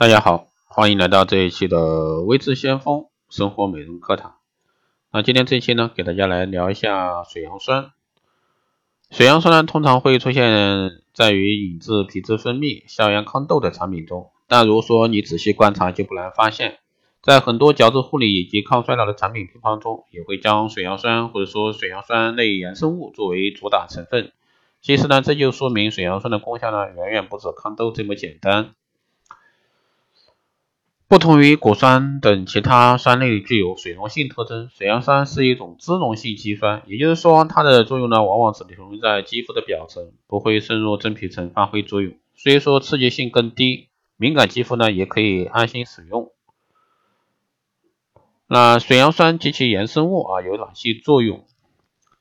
大家好，欢迎来到这一期的微智先锋生活美容课堂。那今天这一期呢，给大家来聊一下水杨酸。水杨酸呢，通常会出现在于引致皮脂分泌、消炎抗痘的产品中。但如果说你仔细观察，就不难发现，在很多角质护理以及抗衰老的产品配方中，也会将水杨酸或者说水杨酸类衍生物作为主打成分。其实呢，这就说明水杨酸的功效呢，远远不止抗痘这么简单。不同于果酸等其他酸类具有水溶性特征，水杨酸是一种脂溶性肌酸，也就是说它的作用呢往往只停留在肌肤的表层，不会渗入真皮层发挥作用，所以说刺激性更低，敏感肌肤呢也可以安心使用。那水杨酸及其衍生物啊有哪些作用？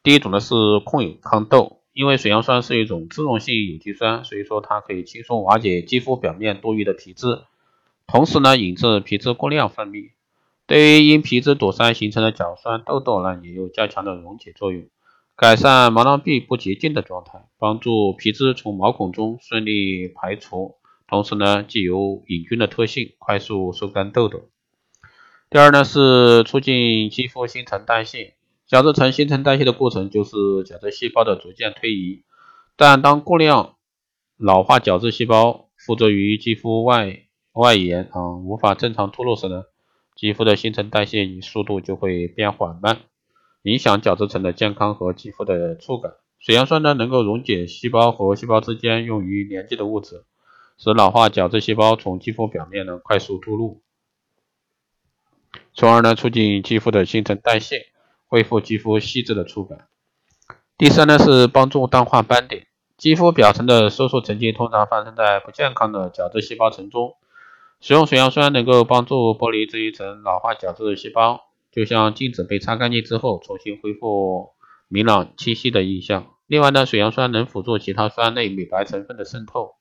第一种呢是控油抗痘，因为水杨酸是一种脂溶性有机酸，所以说它可以轻松瓦解肌肤表面多余的皮脂。同时呢，引致皮脂过量分泌，对于因皮脂堵塞形成的角栓、痘痘呢，也有较强的溶解作用，改善毛囊壁不洁净的状态，帮助皮脂从毛孔中顺利排除。同时呢，具有抑菌的特性，快速收干痘痘。第二呢，是促进肌肤新陈代谢。角质层新陈代谢的过程就是角质细胞的逐渐推移，但当过量老化角质细胞附着于肌肤外。外延啊，无法正常脱落时呢，肌肤的新陈代谢与速度就会变缓慢，影响角质层的健康和肌肤的触感。水杨酸呢，能够溶解细胞和细胞之间用于连接的物质，使老化角质细胞从肌肤表面呢快速脱落，从而呢促进肌肤的新陈代谢，恢复肌肤细致的触感。第三呢是帮助淡化斑点。肌肤表层的色素沉积通常发生在不健康的角质细胞层中。使用水杨酸能够帮助剥离这一层老化角质细胞，就像镜子被擦干净之后重新恢复明朗清晰的印象。另外呢，水杨酸能辅助其他酸类美白成分的渗透，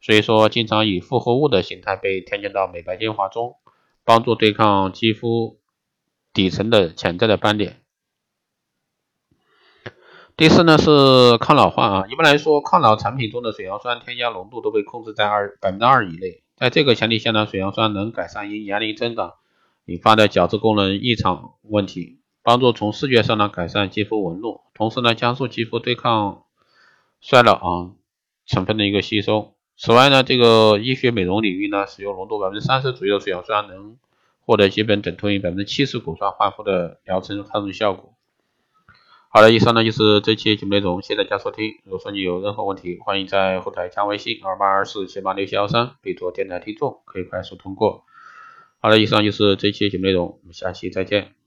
所以说经常以复合物的形态被添加到美白精华中，帮助对抗肌肤底层的潜在的斑点。第四呢是抗老化啊，一般来说，抗老产品中的水杨酸添加浓度都被控制在二百分之二以内。在这个前提下呢，水杨酸能改善因年龄增长引发的角质功能异常问题，帮助从视觉上呢改善肌肤纹路，同时呢加速肌肤对抗衰老啊成分的一个吸收。此外呢，这个医学美容领域呢，使用浓度百分之三十左右的水杨酸能获得基本等同于百分之七十果酸焕肤的疗程抗皱效果。好了，以上呢就是这期节目内容，谢谢大家收听。如果说你有任何问题，欢迎在后台加微信二八二四七八六七幺三，备注电台听众，可以快速通过。好了，以上就是这期节目内容，我们下期再见。